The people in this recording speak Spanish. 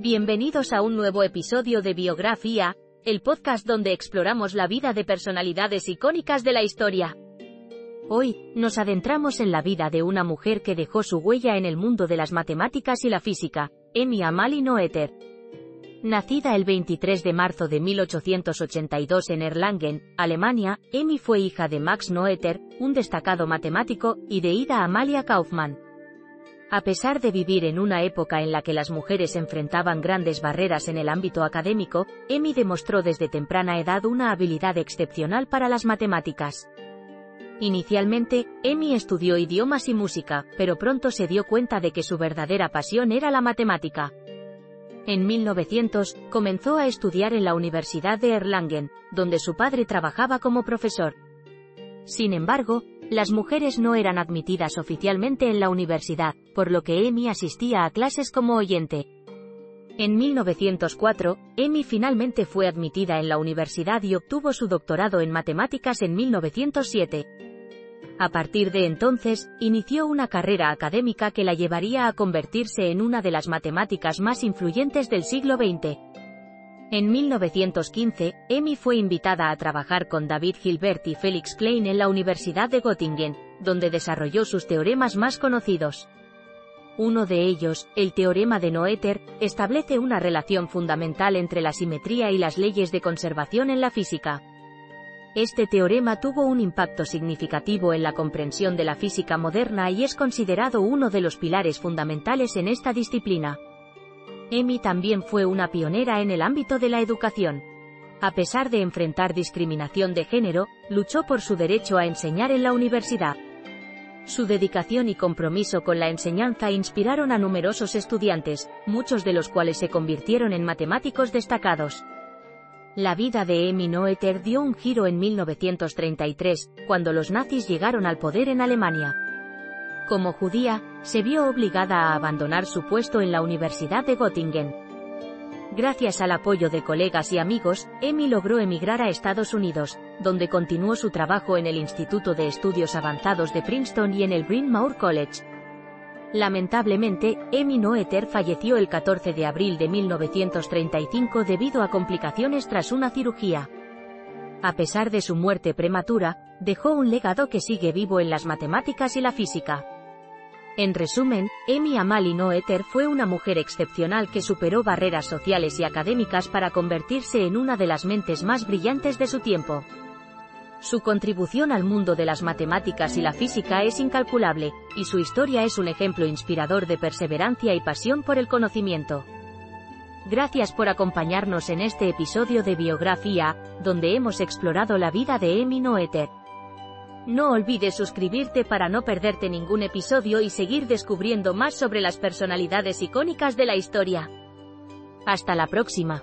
Bienvenidos a un nuevo episodio de Biografía, el podcast donde exploramos la vida de personalidades icónicas de la historia. Hoy, nos adentramos en la vida de una mujer que dejó su huella en el mundo de las matemáticas y la física, Emmy Amalie Noether. Nacida el 23 de marzo de 1882 en Erlangen, Alemania, Emmy fue hija de Max Noether, un destacado matemático, y de Ida Amalia Kaufmann. A pesar de vivir en una época en la que las mujeres enfrentaban grandes barreras en el ámbito académico, Emmy demostró desde temprana edad una habilidad excepcional para las matemáticas. Inicialmente, Emmy estudió idiomas y música, pero pronto se dio cuenta de que su verdadera pasión era la matemática. En 1900, comenzó a estudiar en la Universidad de Erlangen, donde su padre trabajaba como profesor. Sin embargo, las mujeres no eran admitidas oficialmente en la universidad, por lo que Emmy asistía a clases como oyente. En 1904, Emmy finalmente fue admitida en la universidad y obtuvo su doctorado en matemáticas en 1907. A partir de entonces, inició una carrera académica que la llevaría a convertirse en una de las matemáticas más influyentes del siglo XX. En 1915, Emmy fue invitada a trabajar con David Hilbert y Felix Klein en la Universidad de Göttingen, donde desarrolló sus teoremas más conocidos. Uno de ellos, el teorema de Noether, establece una relación fundamental entre la simetría y las leyes de conservación en la física. Este teorema tuvo un impacto significativo en la comprensión de la física moderna y es considerado uno de los pilares fundamentales en esta disciplina. Emmy también fue una pionera en el ámbito de la educación. A pesar de enfrentar discriminación de género, luchó por su derecho a enseñar en la universidad. Su dedicación y compromiso con la enseñanza inspiraron a numerosos estudiantes, muchos de los cuales se convirtieron en matemáticos destacados. La vida de Emmy Noether dio un giro en 1933, cuando los nazis llegaron al poder en Alemania. Como judía, se vio obligada a abandonar su puesto en la Universidad de Göttingen. Gracias al apoyo de colegas y amigos, Emmy logró emigrar a Estados Unidos, donde continuó su trabajo en el Instituto de Estudios Avanzados de Princeton y en el Bryn Mawr College. Lamentablemente, Emmy Noether falleció el 14 de abril de 1935 debido a complicaciones tras una cirugía. A pesar de su muerte prematura, dejó un legado que sigue vivo en las matemáticas y la física. En resumen, Emmy Amalie Noether fue una mujer excepcional que superó barreras sociales y académicas para convertirse en una de las mentes más brillantes de su tiempo. Su contribución al mundo de las matemáticas y la física es incalculable, y su historia es un ejemplo inspirador de perseverancia y pasión por el conocimiento. Gracias por acompañarnos en este episodio de Biografía, donde hemos explorado la vida de Emmy Noether. No olvides suscribirte para no perderte ningún episodio y seguir descubriendo más sobre las personalidades icónicas de la historia. Hasta la próxima.